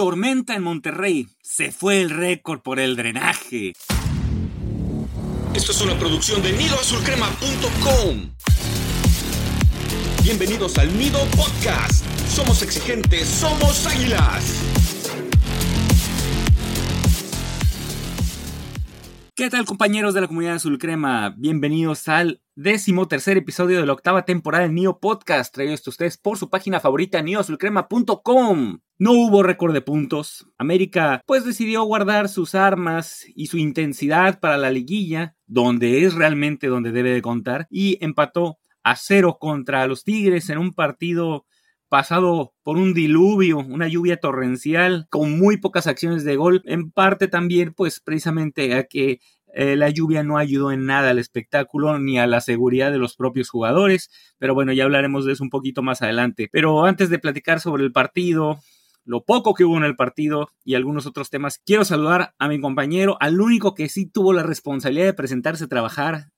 Tormenta en Monterrey. Se fue el récord por el drenaje. Esto es una producción de nidoazulcrema.com. Bienvenidos al Nido Podcast. Somos exigentes, somos águilas. ¿Qué tal compañeros de la comunidad Azul Crema? Bienvenidos al décimo tercer episodio de la octava temporada del NIO Podcast, traído a ustedes por su página favorita, nioazulcrema.com. No hubo récord de puntos. América pues decidió guardar sus armas y su intensidad para la liguilla, donde es realmente donde debe de contar, y empató a cero contra los Tigres en un partido pasado por un diluvio, una lluvia torrencial, con muy pocas acciones de gol, en parte también pues precisamente a que eh, la lluvia no ayudó en nada al espectáculo ni a la seguridad de los propios jugadores, pero bueno, ya hablaremos de eso un poquito más adelante. Pero antes de platicar sobre el partido, lo poco que hubo en el partido y algunos otros temas, quiero saludar a mi compañero, al único que sí tuvo la responsabilidad de presentarse a trabajar,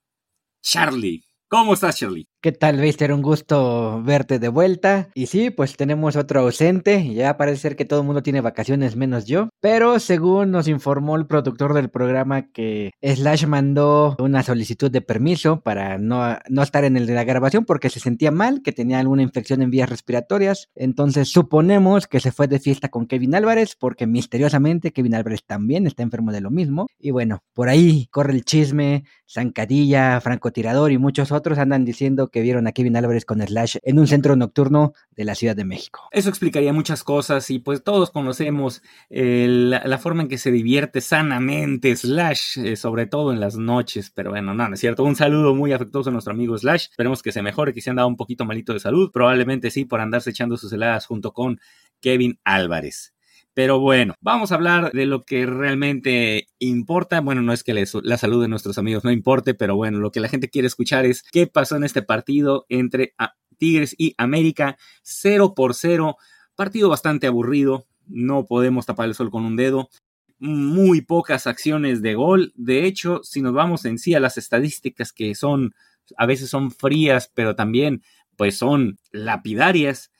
Charlie. ¿Cómo estás, Charlie? ¿Qué tal, Beister? Un gusto verte de vuelta. Y sí, pues tenemos otro ausente. Ya parece ser que todo el mundo tiene vacaciones menos yo. Pero según nos informó el productor del programa que Slash mandó una solicitud de permiso para no, no estar en el de la grabación porque se sentía mal, que tenía alguna infección en vías respiratorias. Entonces suponemos que se fue de fiesta con Kevin Álvarez porque misteriosamente Kevin Álvarez también está enfermo de lo mismo. Y bueno, por ahí corre el chisme. Zancadilla, francotirador y muchos otros andan diciendo que vieron a Kevin Álvarez con Slash en un centro nocturno de la Ciudad de México. Eso explicaría muchas cosas y pues todos conocemos eh, la, forma en que se divierte sanamente Slash, eh, sobre todo en las noches, pero bueno, no, no es cierto. Un saludo muy afectuoso a nuestro amigo Slash. Esperemos que se mejore, que se han dado un poquito malito de salud. Probablemente sí, por andarse echando sus heladas junto con Kevin Álvarez. Pero bueno, vamos a hablar de lo que realmente importa. Bueno, no es que la salud de nuestros amigos no importe, pero bueno, lo que la gente quiere escuchar es qué pasó en este partido entre ah, Tigres y América, 0 por 0. Partido bastante aburrido, no podemos tapar el sol con un dedo. Muy pocas acciones de gol. De hecho, si nos vamos en sí a las estadísticas que son, a veces son frías, pero también pues son lapidarias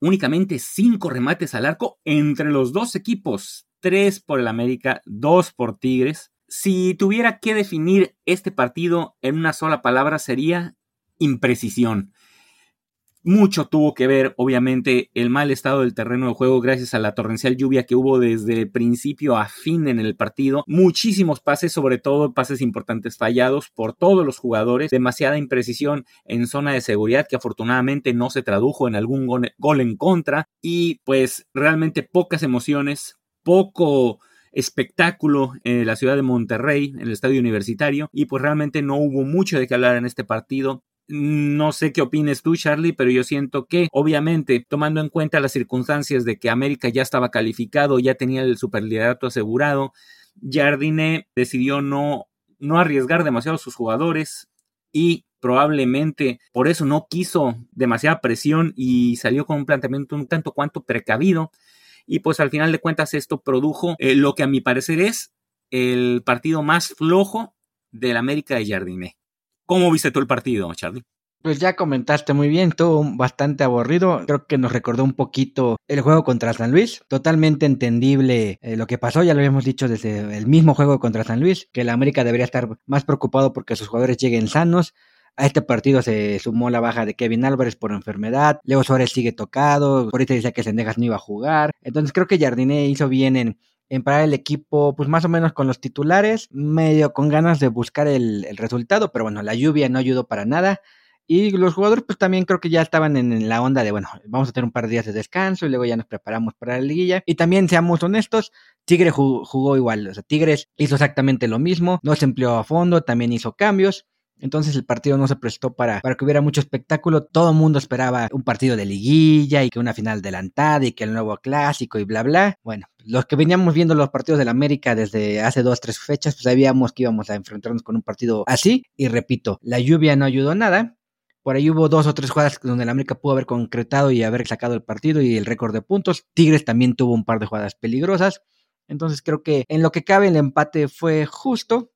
únicamente cinco remates al arco entre los dos equipos, tres por el América, dos por Tigres. Si tuviera que definir este partido en una sola palabra sería imprecisión. Mucho tuvo que ver, obviamente, el mal estado del terreno de juego gracias a la torrencial lluvia que hubo desde principio a fin en el partido. Muchísimos pases, sobre todo pases importantes fallados por todos los jugadores. Demasiada imprecisión en zona de seguridad que afortunadamente no se tradujo en algún gol en contra. Y pues realmente pocas emociones, poco espectáculo en la ciudad de Monterrey, en el estadio universitario, y pues realmente no hubo mucho de qué hablar en este partido. No sé qué opines tú, Charlie, pero yo siento que, obviamente, tomando en cuenta las circunstancias de que América ya estaba calificado, ya tenía el superliderato asegurado, Jardine decidió no, no arriesgar demasiado a sus jugadores y probablemente por eso no quiso demasiada presión y salió con un planteamiento un tanto cuanto precavido. Y pues al final de cuentas esto produjo eh, lo que a mi parecer es el partido más flojo del América de Jardine. ¿Cómo viste tú el partido, Charlie? Pues ya comentaste muy bien, estuvo bastante aburrido. Creo que nos recordó un poquito el juego contra San Luis. Totalmente entendible eh, lo que pasó, ya lo habíamos dicho desde el mismo juego contra San Luis, que el América debería estar más preocupado porque sus jugadores lleguen sanos. A este partido se sumó la baja de Kevin Álvarez por enfermedad. Leo Suárez sigue tocado. Ahorita dice que Sendejas no iba a jugar. Entonces creo que Jardine hizo bien en en parar el equipo, pues más o menos con los titulares, medio con ganas de buscar el, resultado, pero bueno, la lluvia no ayudó para nada. Y los jugadores, pues también creo que ya estaban en, la onda de, bueno, vamos a tener un par de días de descanso y luego ya nos preparamos para la liguilla. Y también, seamos honestos, Tigre jugó, igual. O sea, Tigres hizo exactamente lo mismo, no se empleó a fondo, también hizo cambios. Entonces el partido no se prestó para, para que hubiera mucho espectáculo. Todo el mundo esperaba un partido de liguilla y que una final adelantada y que el nuevo clásico y bla, bla. Bueno, los que veníamos viendo los partidos del América desde hace dos, tres fechas, pues sabíamos que íbamos a enfrentarnos con un partido así. Y repito, la lluvia no ayudó nada. Por ahí hubo dos o tres jugadas donde el América pudo haber concretado y haber sacado el partido y el récord de puntos. Tigres también tuvo un par de jugadas peligrosas. Entonces creo que en lo que cabe el empate fue justo.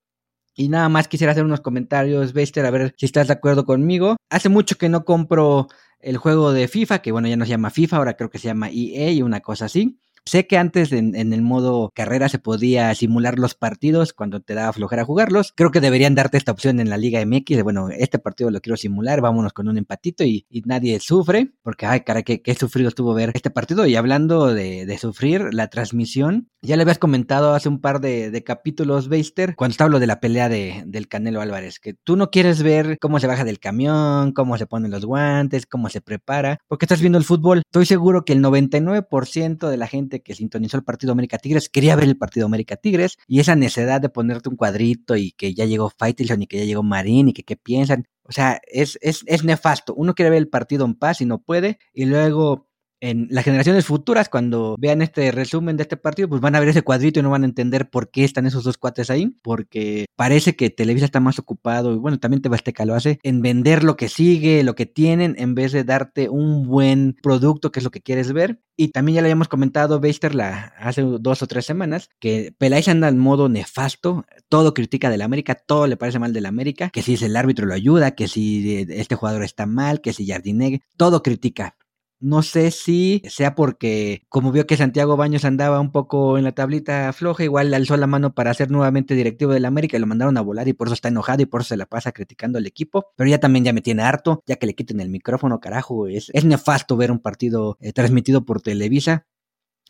Y nada más quisiera hacer unos comentarios, Bester, a ver si estás de acuerdo conmigo. Hace mucho que no compro el juego de FIFA, que bueno, ya no se llama FIFA, ahora creo que se llama EA y una cosa así. Sé que antes en, el modo carrera se podía simular los partidos cuando te daba flojera jugarlos. Creo que deberían darte esta opción en la Liga MX de, bueno, este partido lo quiero simular, vámonos con un empatito y, nadie sufre, porque, ay, cara, qué, qué, sufrido estuvo ver este partido. Y hablando de, sufrir, la transmisión, ya le habías comentado hace un par de, capítulos, Beister, cuando estaba lo de la pelea de, del Canelo Álvarez, que tú no quieres ver cómo se baja del camión, cómo se ponen los guantes, cómo se prepara, porque estás viendo el fútbol. Estoy seguro que el 99% de la gente que sintonizó el partido América Tigres quería ver el partido América Tigres y esa necesidad de ponerte un cuadrito y que ya llegó Faitelson y que ya llegó Marín y que qué piensan. O sea, es, es, es nefasto. Uno quiere ver el partido en paz y no puede. Y luego en las generaciones futuras, cuando vean este resumen de este partido, pues van a ver ese cuadrito y no van a entender por qué están esos dos cuates ahí, porque parece que Televisa está más ocupado, y bueno, también Tebasteca lo hace, en vender lo que sigue, lo que tienen, en vez de darte un buen producto, que es lo que quieres ver. Y también ya le habíamos comentado, Beister, la, hace dos o tres semanas, que Peláez anda en modo nefasto, todo critica del América, todo le parece mal del América, que si el árbitro lo ayuda, que si este jugador está mal, que si Jardinegue, todo critica. No sé si sea porque, como vio que Santiago Baños andaba un poco en la tablita floja, igual alzó la mano para ser nuevamente directivo del América y lo mandaron a volar y por eso está enojado y por eso se la pasa criticando al equipo. Pero ya también ya me tiene harto, ya que le quiten el micrófono, carajo. Es, es nefasto ver un partido eh, transmitido por Televisa.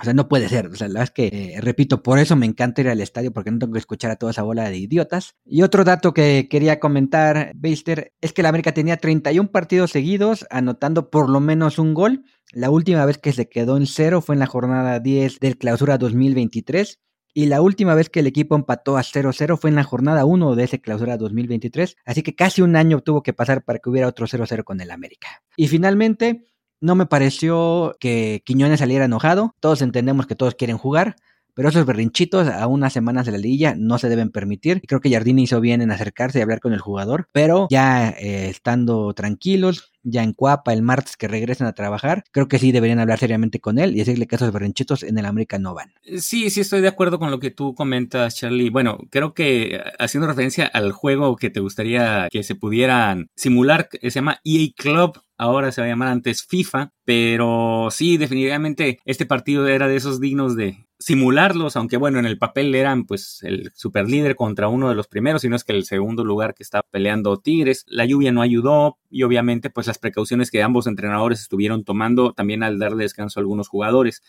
O sea, no puede ser. O sea, la verdad es que, eh, repito, por eso me encanta ir al estadio, porque no tengo que escuchar a toda esa bola de idiotas. Y otro dato que quería comentar, Beister, es que la América tenía 31 partidos seguidos, anotando por lo menos un gol. La última vez que se quedó en cero fue en la jornada 10 del clausura 2023. Y la última vez que el equipo empató a 0-0 fue en la jornada 1 de ese clausura 2023. Así que casi un año tuvo que pasar para que hubiera otro 0-0 con el América. Y finalmente, no me pareció que Quiñones saliera enojado. Todos entendemos que todos quieren jugar. Pero esos berrinchitos a unas semanas de la liguilla no se deben permitir. Creo que Jardín hizo bien en acercarse y hablar con el jugador. Pero ya eh, estando tranquilos, ya en Cuapa el martes que regresen a trabajar, creo que sí deberían hablar seriamente con él y decirle que esos berrinchitos en el América no van. Sí, sí estoy de acuerdo con lo que tú comentas, Charlie. Bueno, creo que haciendo referencia al juego que te gustaría que se pudieran simular, se llama EA Club, ahora se va a llamar antes FIFA, pero sí, definitivamente este partido era de esos dignos de simularlos, aunque bueno, en el papel eran pues el super líder contra uno de los primeros, sino es que el segundo lugar que estaba peleando Tigres, la lluvia no ayudó y obviamente pues las precauciones que ambos entrenadores estuvieron tomando también al darle descanso a algunos jugadores.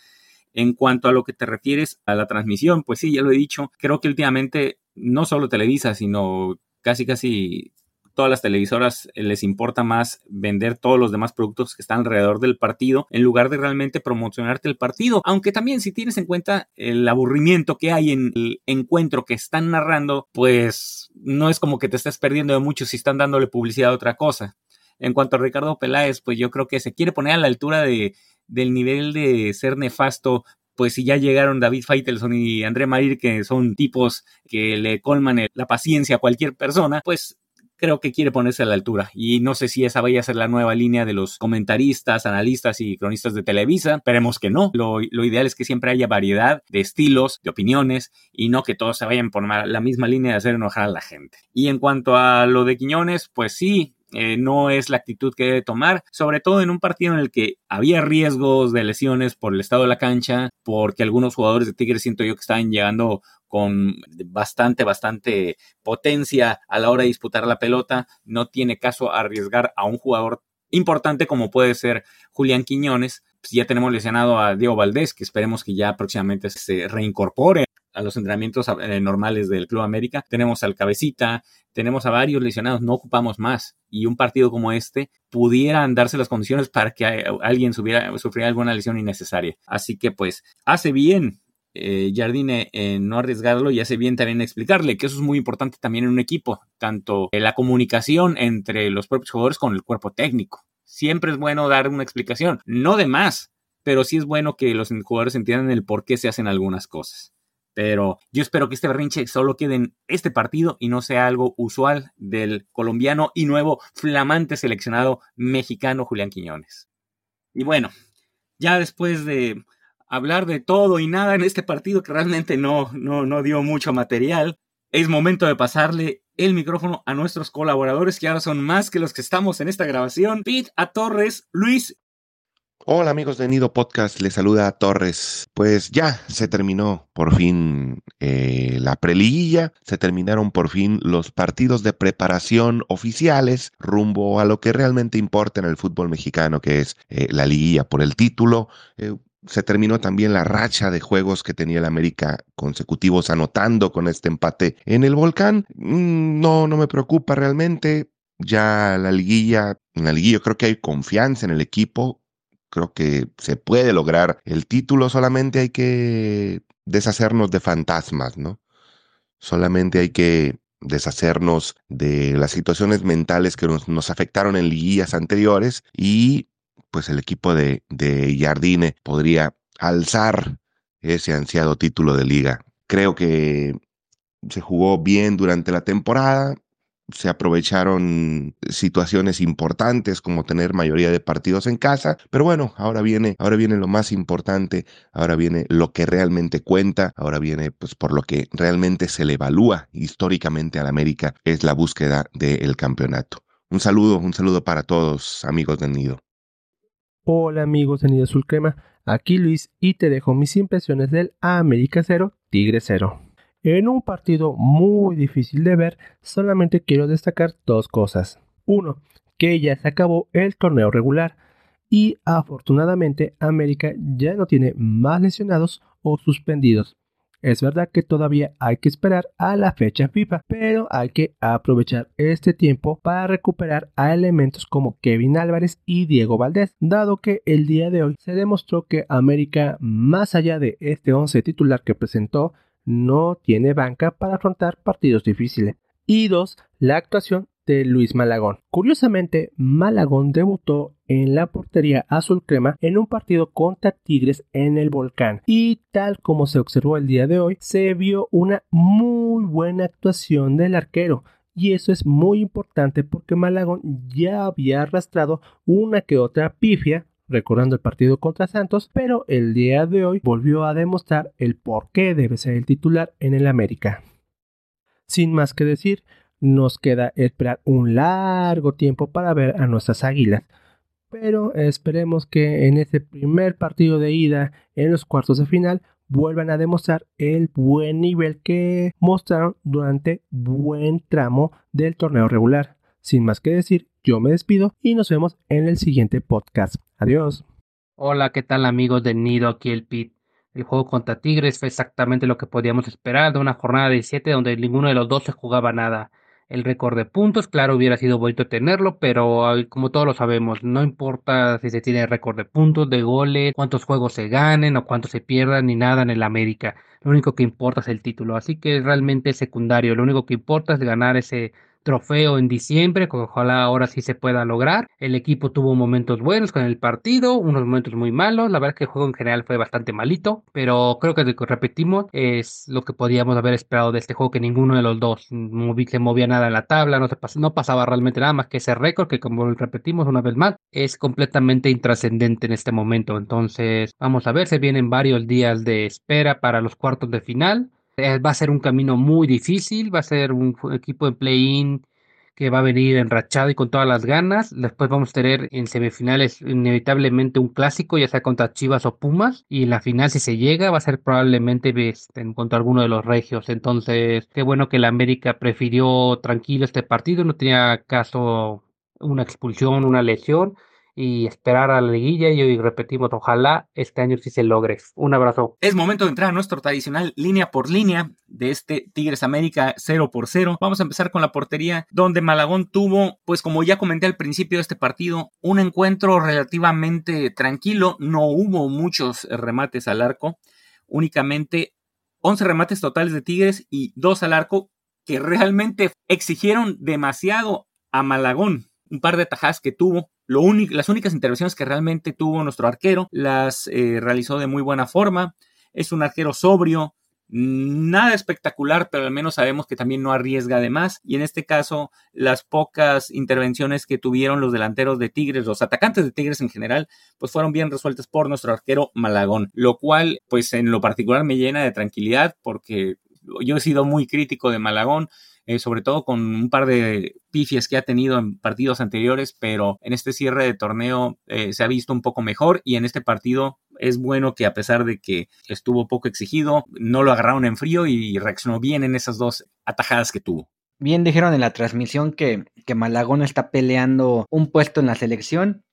En cuanto a lo que te refieres a la transmisión, pues sí, ya lo he dicho, creo que últimamente no solo Televisa, sino casi casi todas las televisoras eh, les importa más vender todos los demás productos que están alrededor del partido en lugar de realmente promocionarte el partido. Aunque también si tienes en cuenta el aburrimiento que hay en el encuentro que están narrando, pues no es como que te estés perdiendo de mucho si están dándole publicidad a otra cosa. En cuanto a Ricardo Peláez, pues yo creo que se quiere poner a la altura de, del nivel de ser nefasto pues si ya llegaron David Feitelson y André Marir, que son tipos que le colman la paciencia a cualquier persona, pues creo que quiere ponerse a la altura. Y no sé si esa vaya a ser la nueva línea de los comentaristas, analistas y cronistas de Televisa. Esperemos que no. Lo, ideal es que siempre haya variedad de estilos, de opiniones y no que todos se vayan por la misma línea de hacer enojar a la gente. Y en cuanto a lo de Quiñones, pues sí, eh, no es la actitud que debe tomar, sobre todo en un partido en el que había riesgos de lesiones por el estado de la cancha, porque algunos jugadores de Tigres siento yo que estaban llegando con bastante, bastante potencia a la hora de disputar la pelota. No tiene caso arriesgar a un jugador importante como puede ser Julián Quiñones. Pues ya tenemos lesionado a Diego Valdés, que esperemos que ya próximamente se reincorpore a los entrenamientos eh, normales del Club América. Tenemos al Cabecita, tenemos a varios lesionados, no ocupamos más. Y un partido como este pudieran darse las condiciones para que alguien sufriera alguna lesión innecesaria. Así que pues hace bien eh, Jardine en no arriesgarlo y hace bien también explicarle que eso es muy importante también en un equipo, tanto la comunicación entre los propios jugadores con el cuerpo técnico. Siempre es bueno dar una explicación, no de más, pero sí es bueno que los jugadores entiendan el por qué se hacen algunas cosas. Pero yo espero que este berrinche solo quede en este partido y no sea algo usual del colombiano y nuevo flamante seleccionado mexicano Julián Quiñones. Y bueno, ya después de hablar de todo y nada en este partido que realmente no, no, no dio mucho material. Es momento de pasarle el micrófono a nuestros colaboradores que ahora son más que los que estamos en esta grabación. Pete, a Torres, Luis. Hola amigos de Nido Podcast, les saluda Torres. Pues ya se terminó por fin eh, la preliguilla, se terminaron por fin los partidos de preparación oficiales rumbo a lo que realmente importa en el fútbol mexicano, que es eh, la liguilla por el título. Eh, se terminó también la racha de juegos que tenía el América consecutivos anotando con este empate en el volcán. Mm, no, no me preocupa realmente. Ya la liguilla, en la liguilla creo que hay confianza en el equipo creo que se puede lograr el título, solamente hay que deshacernos de fantasmas, ¿no? Solamente hay que deshacernos de las situaciones mentales que nos, afectaron en liguillas anteriores y pues el equipo de, de Jardine podría alzar ese ansiado título de liga. Creo que se jugó bien durante la temporada, se aprovecharon situaciones importantes como tener mayoría de partidos en casa, pero bueno, ahora viene, ahora viene lo más importante, ahora viene lo que realmente cuenta, ahora viene pues por lo que realmente se le evalúa históricamente al América es la búsqueda del campeonato. Un saludo, un saludo para todos, amigos del Nido. Hola amigos de Nido Azul Crema, aquí Luis y te dejo mis impresiones del América 0, Tigre 0. En un partido muy difícil de ver, solamente quiero destacar dos cosas. Uno, que ya se acabó el torneo regular y afortunadamente América ya no tiene más lesionados o suspendidos. Es verdad que todavía hay que esperar a la fecha FIFA, pero hay que aprovechar este tiempo para recuperar a elementos como Kevin Álvarez y Diego Valdés, dado que el día de hoy se demostró que América, más allá de este 11 titular que presentó, no tiene banca para afrontar partidos difíciles. Y dos, la actuación de Luis Malagón. Curiosamente, Malagón debutó en la portería azul crema en un partido contra Tigres en el volcán y tal como se observó el día de hoy, se vio una muy buena actuación del arquero. Y eso es muy importante porque Malagón ya había arrastrado una que otra pifia recordando el partido contra Santos, pero el día de hoy volvió a demostrar el por qué debe ser el titular en el América. Sin más que decir, nos queda esperar un largo tiempo para ver a nuestras águilas, pero esperemos que en este primer partido de ida en los cuartos de final vuelvan a demostrar el buen nivel que mostraron durante buen tramo del torneo regular. Sin más que decir, yo me despido y nos vemos en el siguiente podcast. Adiós. Hola, ¿qué tal amigos de Nido? Aquí el Pit. El juego contra Tigres fue exactamente lo que podíamos esperar de una jornada de 7 donde ninguno de los dos se jugaba nada. El récord de puntos, claro, hubiera sido bonito tenerlo, pero como todos lo sabemos, no importa si se tiene récord de puntos, de goles, cuántos juegos se ganen o cuántos se pierdan, ni nada en el América. Lo único que importa es el título, así que realmente es secundario. Lo único que importa es ganar ese trofeo en diciembre, que ojalá ahora sí se pueda lograr. El equipo tuvo momentos buenos con el partido, unos momentos muy malos. La verdad es que el juego en general fue bastante malito, pero creo que repetimos es lo que podíamos haber esperado de este juego, que ninguno de los dos se movía nada en la tabla, no, no pasaba realmente nada más que ese récord, que como repetimos una vez más, es completamente intrascendente en este momento. Entonces, vamos a ver, se vienen varios días de espera para los cuartos de final. Eh, va a ser un camino muy difícil, va a ser un equipo de play-in que va a venir enrachado y con todas las ganas. Después vamos a tener en semifinales inevitablemente un clásico, ya sea contra Chivas o Pumas. Y en la final, si se llega, va a ser probablemente en contra alguno de los regios. Entonces, qué bueno que la América prefirió tranquilo este partido. No tenía caso una expulsión, una lesión y esperar a la liguilla y repetimos, ojalá este año sí se logre. Un abrazo. Es momento de entrar a nuestro tradicional línea por línea de este Tigres América 0 por 0. Vamos a empezar con la portería donde Malagón tuvo, pues como ya comenté al principio de este partido, un encuentro relativamente tranquilo, no hubo muchos remates al arco, únicamente 11 remates totales de Tigres y 2 al arco que realmente exigieron demasiado a Malagón. Un par de tajadas que tuvo, las únicas intervenciones que realmente tuvo nuestro arquero las eh, realizó de muy buena forma. Es un arquero sobrio, nada espectacular, pero al menos sabemos que también no arriesga de más. Y en este caso, las pocas intervenciones que tuvieron los delanteros de Tigres, los atacantes de Tigres en general, pues fueron bien resueltas por nuestro arquero Malagón, lo cual, pues en lo particular me llena de tranquilidad porque yo he sido muy crítico de Malagón eh, sobre todo con un par de pifias que ha tenido en partidos anteriores, pero en este cierre de torneo eh, se ha visto un poco mejor y en este partido es bueno que a pesar de que estuvo poco exigido, no lo agarraron en frío y reaccionó bien en esas dos atajadas que tuvo. Bien dijeron en la transmisión que, que Malagón está peleando un puesto en la selección.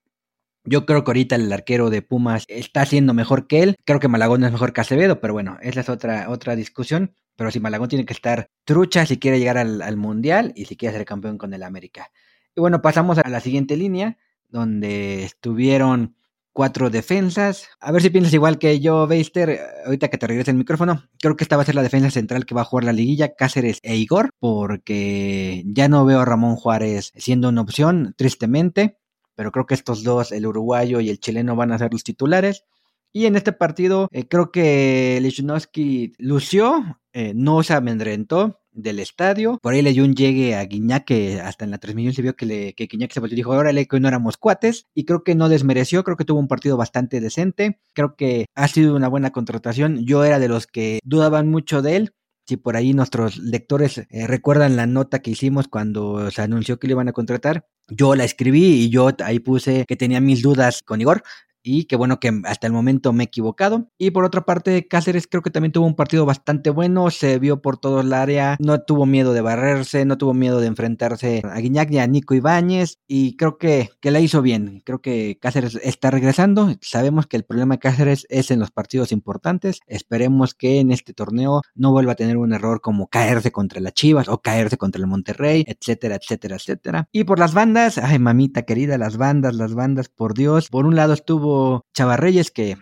Yo creo que ahorita el arquero de Pumas está haciendo mejor que él. Creo que Malagón es mejor que Acevedo, pero bueno, esa es otra, otra discusión. Pero si Malagón tiene que estar trucha si quiere llegar al, al Mundial y si quiere ser campeón con el América. Y bueno, pasamos a la siguiente línea, donde estuvieron cuatro defensas. A ver si piensas igual que yo, Beister, ahorita que te regrese el micrófono. Creo que esta va a ser la defensa central que va a jugar la liguilla, Cáceres e Igor, porque ya no veo a Ramón Juárez siendo una opción, tristemente. Pero creo que estos dos, el uruguayo y el chileno, van a ser los titulares. Y en este partido eh, creo que Lichnowsky lució, eh, no se amedrentó, del estadio. Por ahí leyó un llegue a Guiñac, que hasta en la transmisión se vio que, le, que Guiñac se volvió y dijo, órale, que hoy no éramos cuates. Y creo que no desmereció, creo que tuvo un partido bastante decente. Creo que ha sido una buena contratación. Yo era de los que dudaban mucho de él. Si por ahí nuestros lectores eh, recuerdan la nota que hicimos cuando se anunció que le iban a contratar, yo la escribí y yo ahí puse que tenía mis dudas con Igor y qué bueno que hasta el momento me he equivocado. Y por otra parte, Cáceres creo que también tuvo un partido bastante bueno, se vio por todo el área, no tuvo miedo de barrerse, no tuvo miedo de enfrentarse a Guiñac y a Nico Ibáñez y creo que, que la hizo bien. Creo que Cáceres está regresando, sabemos que el problema de Cáceres es en los partidos importantes, esperemos que en este torneo no vuelva a tener un error como caerse contra las Chivas o caerse contra el Monterrey, etcétera, etcétera, etcétera. Y por las bandas, ay mamita querida, las bandas, las bandas, por Dios, por un lado estuvo Chavarreyes, que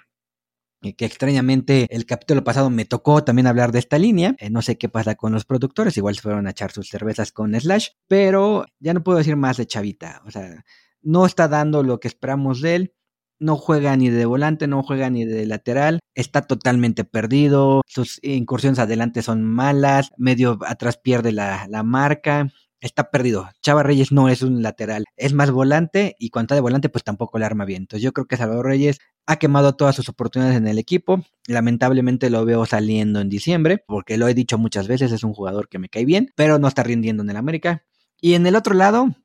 que extrañamente el capítulo pasado me tocó también hablar de esta línea. Eh, no sé qué pasa con los productores, igual se fueron a echar sus cervezas con Slash, pero ya no puedo decir más de Chavita. O sea, no está dando lo que esperamos de él. No juega ni de volante, no juega ni de lateral, está totalmente perdido, sus incursiones adelante son malas, medio atrás pierde la marca, está perdido. Chava Reyes no es un lateral, es más volante y cuando de volante pues tampoco le arma bien. Entonces yo creo que Salvador Reyes ha quemado todas sus oportunidades en el equipo. Lamentablemente lo veo saliendo en diciembre, porque lo he dicho muchas veces, es un jugador que me cae bien, pero no está rindiendo en el América. Y en el otro lado,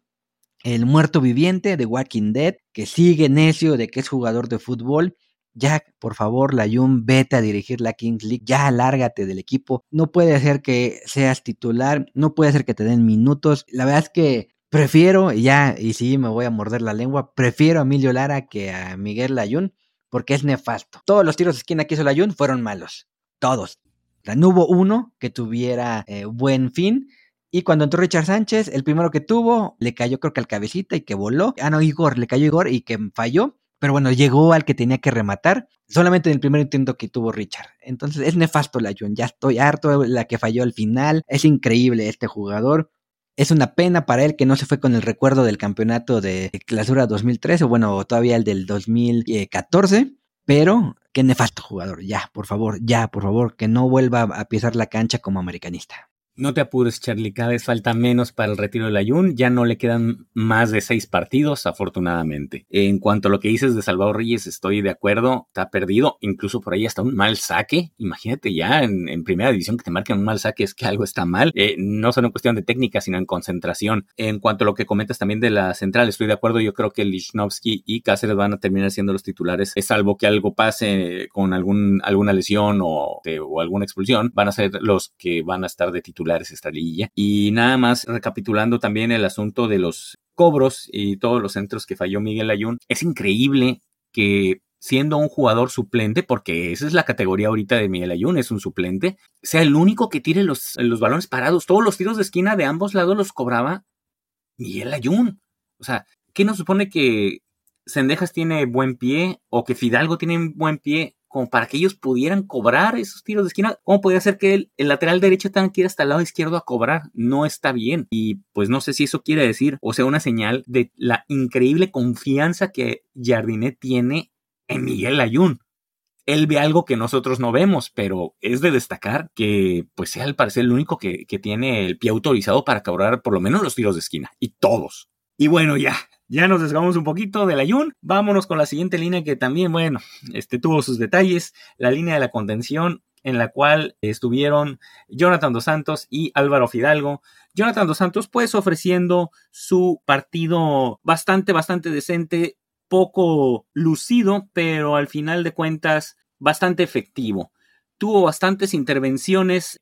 el muerto viviente de Walking Dead, que sigue necio de que es jugador de fútbol ya, por favor, Layun, vete a dirigir la Kings League, ya lárgate del equipo. No puede ser que seas titular, no puede ser que te den minutos. La verdad es que prefiero, ya, y sí me voy a morder la lengua, prefiero a Emilio Lara que a Miguel Layun, porque es nefasto. Todos los tiros de esquina que hizo Layun fueron malos. Todos. No hubo uno que tuviera eh, buen fin. Y cuando entró Richard Sánchez, el primero que tuvo, le cayó creo que al cabecita y que voló. Ah, no, Igor, le cayó Igor y que falló. Pero bueno, llegó al que tenía que rematar solamente en el primer intento que tuvo Richard. Entonces es nefasto la Jun. Ya estoy harto de la que falló al final. Es increíble este jugador. Es una pena para él que no se fue con el recuerdo del campeonato de clausura 2013, o bueno, todavía el del 2014, pero qué nefasto jugador. Ya, por favor, ya, por favor, que no vuelva a pisar la cancha como americanista. No te apures, Charlie, cada vez falta menos para el retiro del Ayun. Ya no le quedan más de seis partidos, afortunadamente. En cuanto a lo que dices de Salvador Reyes, estoy de acuerdo. Está perdido, incluso por ahí hasta un mal saque. Imagínate ya en, primera división que te marquen un mal saque, es que algo está mal. Eh, no solo en cuestión de técnica, sino en concentración. En cuanto a lo que comentas también de la central, estoy de acuerdo. Yo creo que Lichnowsky y Cáceres van a terminar siendo los titulares, salvo que algo pase con alguna lesión o, o alguna expulsión. Van a ser los que van a estar de titular esta liguilla. Y nada más recapitulando también el asunto de los cobros y todos los centros que falló Miguel Ayun, es increíble que siendo un jugador suplente, porque esa es la categoría ahorita de Miguel Ayun, es un suplente, sea el único que tire los, los balones parados. Todos los tiros de esquina de ambos lados los cobraba Miguel Ayun. O sea, ¿qué nos supone que Sendejas tiene buen pie o que Fidalgo tiene buen pie como para que ellos pudieran cobrar esos tiros de esquina. ¿Cómo podía ser que el, lateral derecho tenga que ir hasta el lado izquierdo a cobrar? No está bien. Y pues no sé si eso quiere decir o sea una señal de la increíble confianza que Jardinet tiene en Miguel Ayun. Él ve algo que nosotros no vemos, pero es de destacar que pues sea al parecer el único que, que tiene el pie autorizado para cobrar por lo menos los tiros de esquina. Y todos. Y bueno, ya, ya nos desgamos un poquito del ayun. Vámonos con la siguiente línea que también, bueno, este tuvo sus detalles. La línea de la contención. en la cual estuvieron Jonathan Dos Santos y Álvaro Fidalgo. Jonathan Dos Santos pues ofreciendo su partido bastante, bastante decente, poco lucido, pero al final de cuentas bastante efectivo. Tuvo bastantes intervenciones.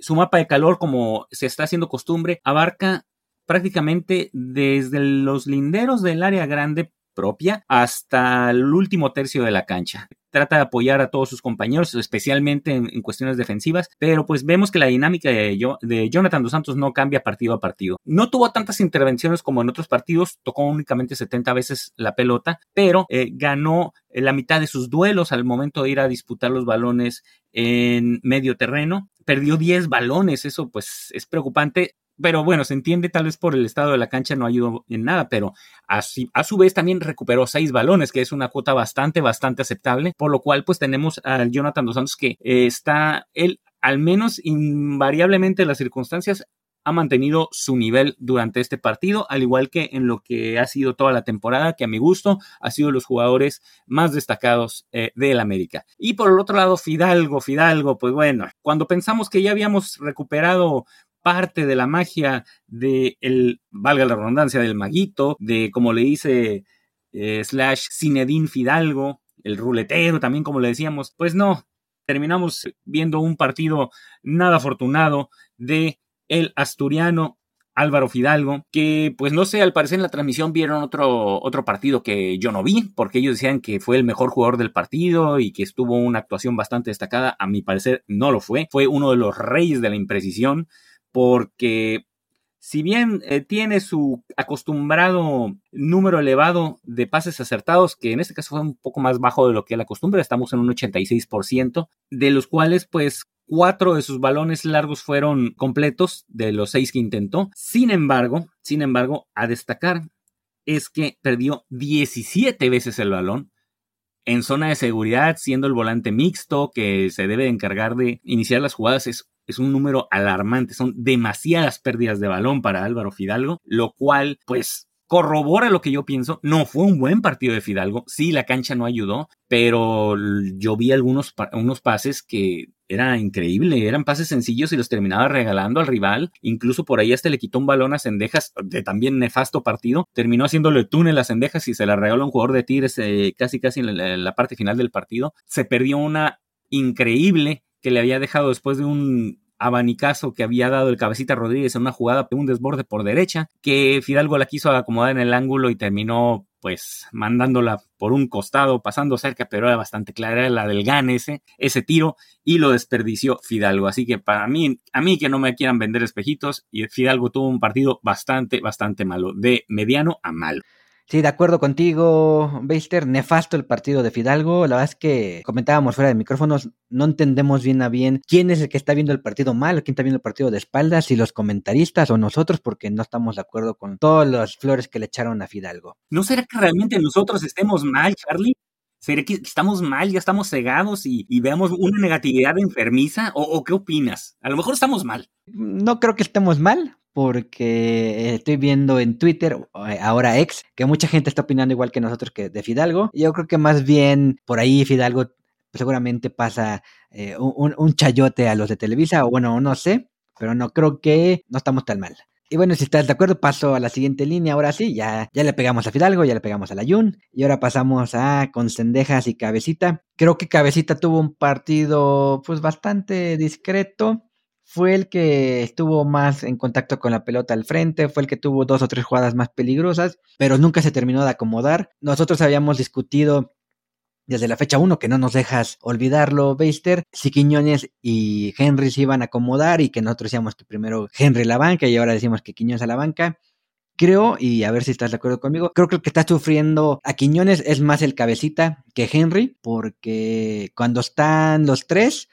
Su mapa de calor, como se está haciendo costumbre, abarca prácticamente desde los linderos del área grande propia hasta el último tercio de la cancha. Trata de apoyar a todos sus compañeros, especialmente en, cuestiones defensivas, pero pues vemos que la dinámica de, de, Jonathan Dos Santos no cambia partido a partido. No tuvo tantas intervenciones como en otros partidos, tocó únicamente 70 veces la pelota, pero eh, ganó la mitad de sus duelos al momento de ir a disputar los balones en medio terreno. Perdió 10 balones, eso pues es preocupante pero bueno, se entiende tal vez por el estado de la cancha no ayudó en nada, pero así, a su vez también recuperó seis balones, que es una cuota bastante, bastante aceptable, por lo cual pues tenemos a Jonathan Dos Santos que eh, está, él al menos invariablemente las circunstancias ha mantenido su nivel durante este partido, al igual que en lo que ha sido toda la temporada, que a mi gusto ha sido los jugadores más destacados eh, del América. Y por el otro lado, Fidalgo, Fidalgo, pues bueno, cuando pensamos que ya habíamos recuperado parte de la magia de el, valga la redundancia, del maguito, de como le dice eh, slash Cinedín Fidalgo, el ruletero también como le decíamos, pues no, terminamos viendo un partido nada afortunado de el asturiano Álvaro Fidalgo, que pues no sé, al parecer en la transmisión vieron otro, otro partido que yo no vi, porque ellos decían que fue el mejor jugador del partido y que estuvo una actuación bastante destacada, a mi parecer no lo fue, fue uno de los reyes de la imprecisión, porque si bien eh, tiene su acostumbrado número elevado de pases acertados, que en este caso fue un poco más bajo de lo que la costumbre, estamos en un 86%, de los cuales pues cuatro de sus balones largos fueron completos de los seis que intentó. Sin embargo, sin embargo, a destacar es que perdió 17 veces el balón en zona de seguridad, siendo el volante mixto que se debe encargar de iniciar las jugadas, es es un número alarmante, son demasiadas pérdidas de balón para Álvaro Fidalgo, lo cual pues corrobora lo que yo pienso, no fue un buen partido de Fidalgo, sí la cancha no ayudó, pero yo vi algunos unos pases que era increíble, eran pases sencillos y los terminaba regalando al rival, incluso por ahí hasta le quitó un balón a Cendejas de también nefasto partido, terminó haciéndole túnel a Cendejas y se la regaló a un jugador de Tigres eh, casi casi en la parte final del partido, se perdió una increíble que le había dejado después de un abanicazo que había dado el cabecita Rodríguez en una jugada, un desborde por derecha, que Fidalgo la quiso acomodar en el ángulo y terminó pues mandándola por un costado, pasando cerca, pero era bastante clara, la del GAN ese, ese tiro, y lo desperdició Fidalgo. Así que para mí, a mí que no me quieran vender espejitos, y Fidalgo tuvo un partido bastante, bastante malo, de mediano a malo. Sí, de acuerdo contigo, Beister. Nefasto el partido de Fidalgo. La verdad es que comentábamos fuera de micrófonos, no entendemos bien a bien quién es el que está viendo el partido mal, quién está viendo el partido de espaldas, si los comentaristas o nosotros, porque no estamos de acuerdo con todas las flores que le echaron a Fidalgo. ¿No será que realmente nosotros estemos mal, Charlie? ¿Será que estamos mal, ya estamos cegados y, veamos una negatividad enfermiza? ¿O qué opinas? A lo mejor estamos mal. No creo que estemos mal, porque estoy viendo en Twitter, eh, ahora ex, que mucha gente está opinando igual que nosotros que de Fidalgo. Yo creo que más bien por ahí Fidalgo seguramente pasa eh, un, chayote a los de Televisa, o bueno, no sé, pero no creo que no estamos tan mal. Y bueno, si estás de acuerdo, paso a la siguiente línea. Ahora sí, ya, ya le pegamos a Fidalgo, ya le pegamos a la Yun. Y ahora pasamos a con Cendejas y Cabecita. Creo que Cabecita tuvo un partido pues bastante discreto fue el que estuvo más en contacto con la pelota al frente, fue el que tuvo dos o tres jugadas más peligrosas, pero nunca se terminó de acomodar. Nosotros habíamos discutido desde la fecha 1, que no nos dejas olvidarlo, Beister, si Quiñones y Henry se iban a acomodar y que nosotros decíamos que primero Henry la banca y ahora decimos que Quiñones a la banca. Creo, y a ver si estás de acuerdo conmigo, creo que el que está sufriendo a Quiñones es más el cabecita que Henry, porque cuando están los tres,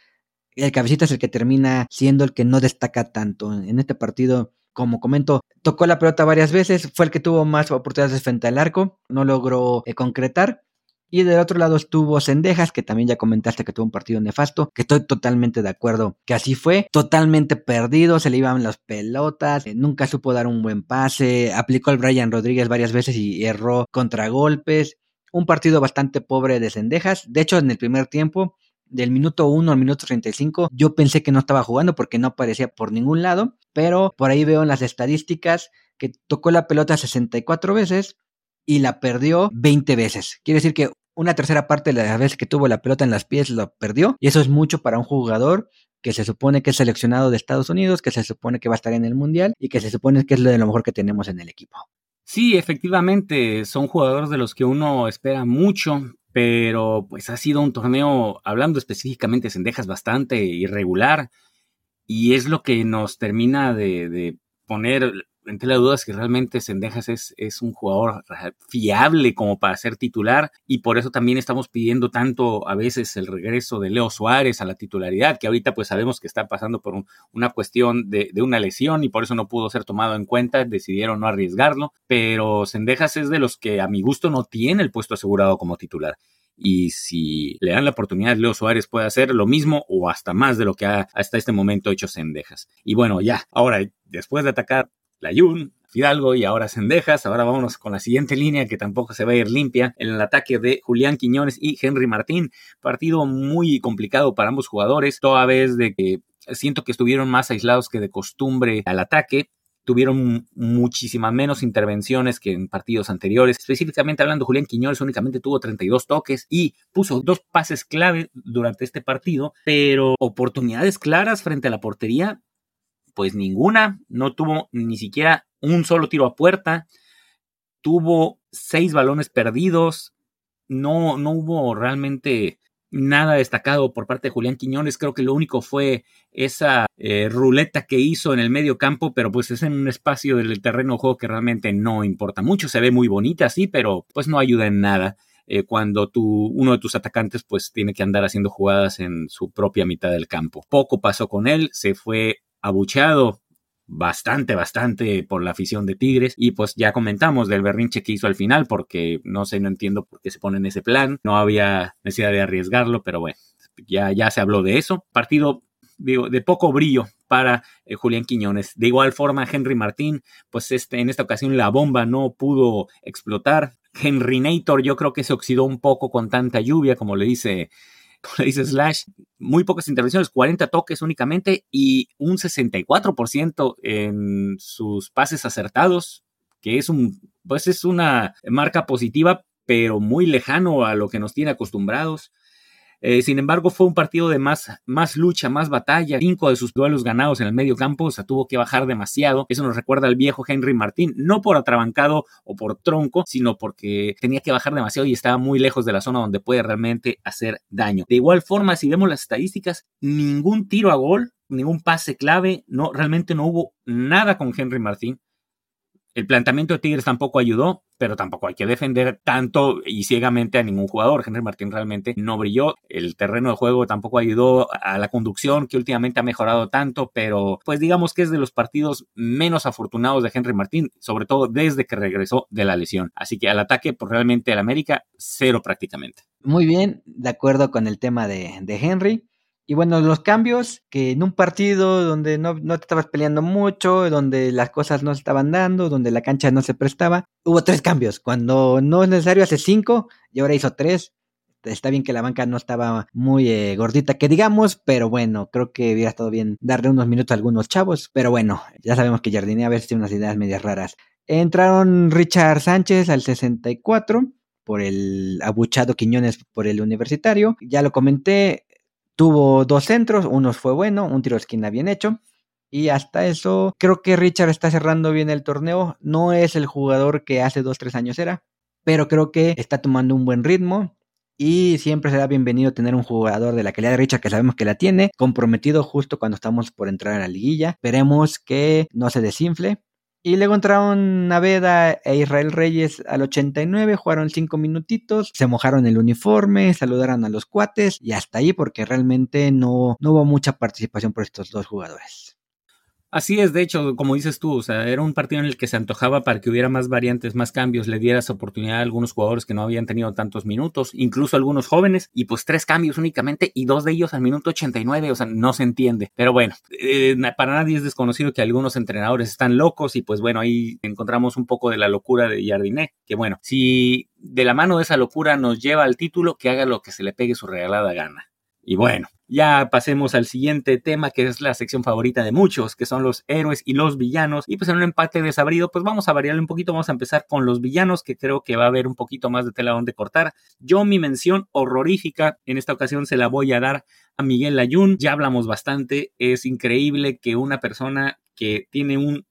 el cabecita es el que termina siendo el que no destaca tanto. En este partido, como comento, tocó la pelota varias veces, fue el que tuvo más oportunidades frente al arco, no logró eh, concretar. Y del otro lado estuvo Sendejas, que también ya comentaste que tuvo un partido nefasto, que estoy totalmente de acuerdo que así fue, totalmente perdido, se le iban las pelotas, eh, nunca supo dar un buen pase, aplicó al Brian Rodríguez varias veces y erró contragolpes. Un partido bastante pobre de Sendejas. De hecho, en el primer tiempo del minuto 1 al minuto 35, yo pensé que no estaba jugando porque no aparecía por ningún lado, pero por ahí veo en las estadísticas que tocó la pelota 64 veces y la perdió 20 veces. Quiere decir que una tercera parte de las veces que tuvo la pelota en las pies lo perdió y eso es mucho para un jugador que se supone que es seleccionado de Estados Unidos, que se supone que va a estar en el Mundial y que se supone que es lo de lo mejor que tenemos en el equipo. Sí, efectivamente, son jugadores de los que uno espera mucho, pero pues ha sido un torneo, hablando específicamente de Cendejas, bastante irregular y es lo que nos termina de, de poner entre la duda es que realmente Sendejas es, es un jugador fiable como para ser titular y por eso también estamos pidiendo tanto a veces el regreso de Leo Suárez a la titularidad, que ahorita pues sabemos que está pasando por una cuestión de, de, una lesión y por eso no pudo ser tomado en cuenta, decidieron no arriesgarlo, pero Sendejas es de los que a mi gusto no tiene el puesto asegurado como titular y si le dan la oportunidad, Leo Suárez puede hacer lo mismo o hasta más de lo que ha hasta este momento hecho Sendejas. Y bueno, ya, ahora, después de atacar Layun, Fidalgo y ahora Sendejas. Ahora vámonos con la siguiente línea que tampoco se va a ir limpia en el ataque de Julián Quiñones y Henry Martín. Partido muy complicado para ambos jugadores, toda vez de que siento que estuvieron más aislados que de costumbre al ataque. Tuvieron muchísimas menos intervenciones que en partidos anteriores. Específicamente hablando, Julián Quiñones únicamente tuvo 32 toques y puso dos pases clave durante este partido, pero oportunidades claras frente a la portería pues ninguna, no tuvo ni siquiera un solo tiro a puerta, tuvo seis balones perdidos, no, no hubo realmente nada destacado por parte de Julián Quiñones, creo que lo único fue esa eh, ruleta que hizo en el medio campo, pero pues es en un espacio del terreno de juego que realmente no importa mucho, se ve muy bonita, sí, pero pues no ayuda en nada. Eh, cuando tu, uno de tus atacantes pues tiene que andar haciendo jugadas en su propia mitad del campo. Poco pasó con él, se fue abucheado bastante, bastante por la afición de Tigres. Y pues ya comentamos del berrinche que hizo al final, porque no sé, no entiendo por qué se pone en ese plan. No había necesidad de arriesgarlo, pero bueno, ya, ya se habló de eso. Partido digo, de poco brillo para eh, Julián Quiñones. De igual forma, Henry Martín, pues este, en esta ocasión la bomba no pudo explotar. Henry Nator yo creo que se oxidó un poco con tanta lluvia, como le dice le dice Slash, muy pocas intervenciones, 40 toques únicamente y un 64% en sus pases acertados, que es un, pues es una marca positiva, pero muy lejano a lo que nos tiene acostumbrados. Eh, sin embargo, fue un partido de más, más lucha, más batalla. Cinco de sus duelos ganados en el medio campo, o sea, tuvo que bajar demasiado. Eso nos recuerda al viejo Henry Martín, no por atrabancado o por tronco, sino porque tenía que bajar demasiado y estaba muy lejos de la zona donde puede realmente hacer daño. De igual forma, si vemos las estadísticas, ningún tiro a gol, ningún pase clave, no, realmente no hubo nada con Henry Martín. El planteamiento de Tigres tampoco ayudó, pero tampoco hay que defender tanto y ciegamente a ningún jugador. Henry Martín realmente no brilló. El terreno de juego tampoco ayudó a la conducción, que últimamente ha mejorado tanto, pero pues digamos que es de los partidos menos afortunados de Henry Martín, sobre todo desde que regresó de la lesión. Así que al ataque, pues realmente el América, cero prácticamente. Muy bien, de acuerdo con el tema de, de Henry. Y bueno, los cambios, que en un partido donde no, no, te estabas peleando mucho, donde las cosas no se estaban dando, donde la cancha no se prestaba, hubo tres cambios. Cuando no es necesario hace cinco y ahora hizo tres. Está bien que la banca no estaba muy eh, gordita, que digamos, pero bueno, creo que hubiera estado bien darle unos minutos a algunos chavos. Pero bueno, ya sabemos que Jardine a veces tiene unas ideas medias raras. Entraron Richard Sánchez al 64 por el abuchado Quiñones por el universitario. Ya lo comenté, Tuvo dos centros, uno fue bueno, un tiro de esquina bien hecho. Y hasta eso, creo que Richard está cerrando bien el torneo. No es el jugador que hace dos, tres años era, pero creo que está tomando un buen ritmo. Y siempre será bienvenido tener un jugador de la calidad de Richard que sabemos que la tiene, comprometido justo cuando estamos por entrar a la liguilla. Esperemos que no se desinfle. Y luego entraron Naveda e Israel Reyes al 89, jugaron cinco minutitos, se mojaron el uniforme, saludaron a los cuates y hasta ahí porque realmente no, no hubo mucha participación por estos dos jugadores. Así es, de hecho, como dices tú, o sea, era un partido en el que se antojaba para que hubiera más variantes, más cambios, le dieras oportunidad a algunos jugadores que no habían tenido tantos minutos, incluso algunos jóvenes, y pues tres cambios únicamente, y dos de ellos al minuto 89, o sea, no se entiende. Pero bueno, eh, para nadie es desconocido que algunos entrenadores están locos, y pues bueno, ahí encontramos un poco de la locura de Jardiné, que bueno, si de la mano de esa locura nos lleva al título, que haga lo que se le pegue su regalada gana Y bueno, ya pasemos al siguiente tema, que es la sección favorita de muchos, que son los héroes y los villanos. Y pues en un empate desabrido, pues vamos a variarle un poquito. Vamos a empezar con los villanos, que creo que va a haber un poquito más de tela donde cortar. Yo mi mención horrorífica en esta ocasión se la voy a dar a Miguel Ayun. Ya hablamos bastante. Es increíble que una persona que tiene un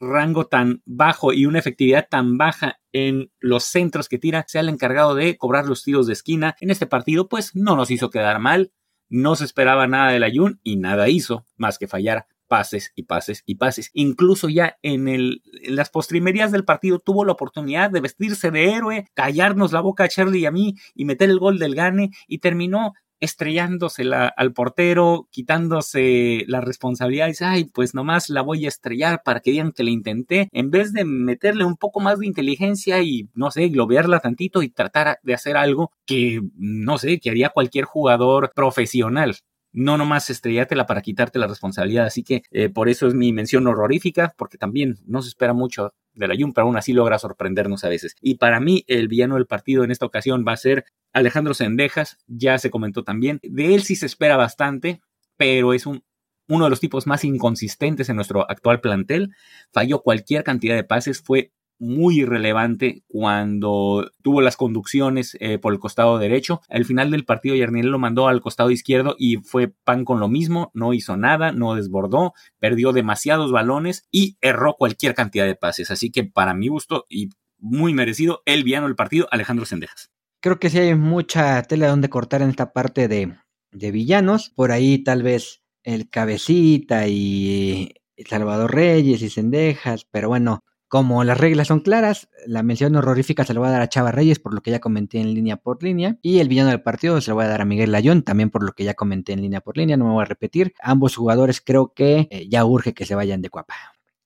rango tan bajo y una efectividad tan baja en los centros que tira, sea el encargado de cobrar los tiros de esquina. En este partido, pues no nos hizo quedar mal, no se esperaba nada del Ayun y nada hizo más que fallar pases y pases y pases. Incluso ya en, el, las postrimerías del partido tuvo la oportunidad de vestirse de héroe, callarnos la boca a Charlie y a mí y meter el gol del gane y terminó estrellándosela al portero, quitándose la responsabilidad, dice, ay, pues nomás la voy a estrellar para que digan que le intenté, en vez de meterle un poco más de inteligencia y, no sé, globearla tantito y tratar de hacer algo que, no sé, que haría cualquier jugador profesional no nomás estrellártela para quitarte la responsabilidad. Así que eh, por eso es mi mención horrorífica, porque también no se espera mucho de la Jun, pero aún así logra sorprendernos a veces. Y para mí, el villano del partido en esta ocasión va a ser Alejandro Sendejas, ya se comentó también. De él sí se espera bastante, pero es un, uno de los tipos más inconsistentes en nuestro actual plantel. Falló cualquier cantidad de pases, fue muy irrelevante cuando tuvo las conducciones eh, por el costado derecho. Al final del partido Yarniel lo mandó al costado izquierdo y fue pan con lo mismo, no hizo nada, no desbordó, perdió demasiados balones y erró cualquier cantidad de pases. Así que para mi gusto y muy merecido, el villano del partido, Alejandro Sendejas. Creo que sí hay mucha tela donde cortar en esta parte de, de villanos. Por ahí tal vez el cabecita y Salvador Reyes y Sendejas, pero bueno, como las reglas son claras, la mención horrorífica se la voy a dar a Chava Reyes por lo que ya comenté en línea por línea. Y el villano del partido se lo voy a dar a Miguel Layón también por lo que ya comenté en línea por línea. No me voy a repetir. Ambos jugadores creo que eh, ya urge que se vayan de cuapa.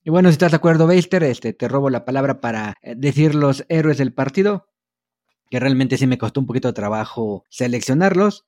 Y bueno, si estás de acuerdo, Beister, este, te robo la palabra para eh, decir los héroes del partido. Que realmente sí me costó un poquito de trabajo seleccionarlos.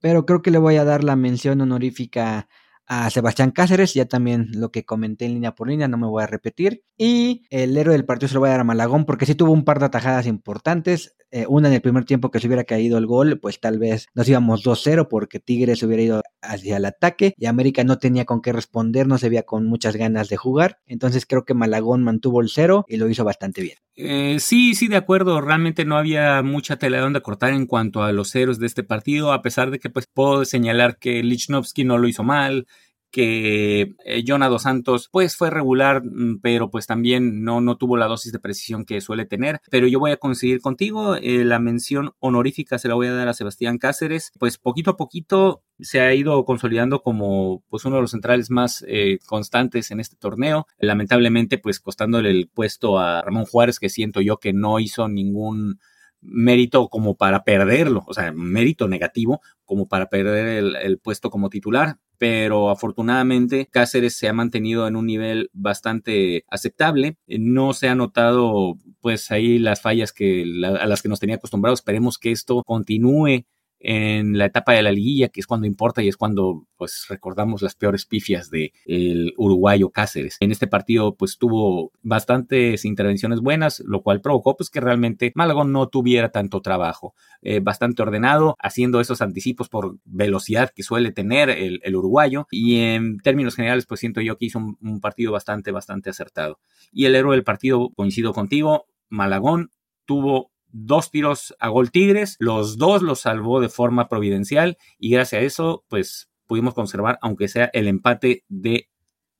Pero creo que le voy a dar la mención honorífica a Sebastián Cáceres, ya también lo que comenté en línea por línea, no me voy a repetir. Y el héroe del partido se lo voy a dar a Malagón porque sí tuvo un par de atajadas importantes. Eh, una en el primer tiempo que se hubiera caído el gol, pues tal vez nos íbamos 2-0 porque Tigres hubiera ido hacia el ataque y América no tenía con qué responder, no se veía con muchas ganas de jugar. Entonces creo que Malagón mantuvo el cero y lo hizo bastante bien. Eh, sí, sí, de acuerdo. Realmente no había mucha tela donde cortar en cuanto a los héroes de este partido, a pesar de que pues puedo señalar que Lichnowsky no lo hizo mal, que eh, Dos Santos pues fue regular, mm, pero pues también no, no tuvo la dosis de precisión que suele tener. Pero yo voy a conseguir contigo eh, la mención honorífica, se la voy a dar a Sebastián Cáceres. Pues poquito a poquito se ha ido consolidando como pues uno de los centrales más eh, constantes en este torneo. Lamentablemente pues costándole el puesto a Ramón Juárez, que siento yo que no hizo ningún mérito como para perderlo, o sea, mérito negativo como para perder el, puesto como titular, pero afortunadamente Cáceres se ha mantenido en un nivel bastante aceptable, no se ha notado pues ahí las fallas que a las que nos tenía acostumbrados, esperemos que esto continúe en la etapa de la liguilla, que es cuando importa y es cuando pues recordamos las peores pifias del el uruguayo Cáceres. En este partido pues tuvo bastantes intervenciones buenas, lo cual provocó pues que realmente Malagón no tuviera tanto trabajo. Eh, bastante ordenado, haciendo esos anticipos por velocidad que suele tener el, uruguayo y en términos generales pues siento yo que hizo un, un partido bastante, bastante acertado. Y el héroe del partido, coincido contigo, Malagón tuvo dos tiros a gol Tigres, los dos los salvó de forma providencial y gracias a eso, pues pudimos conservar, aunque sea el empate de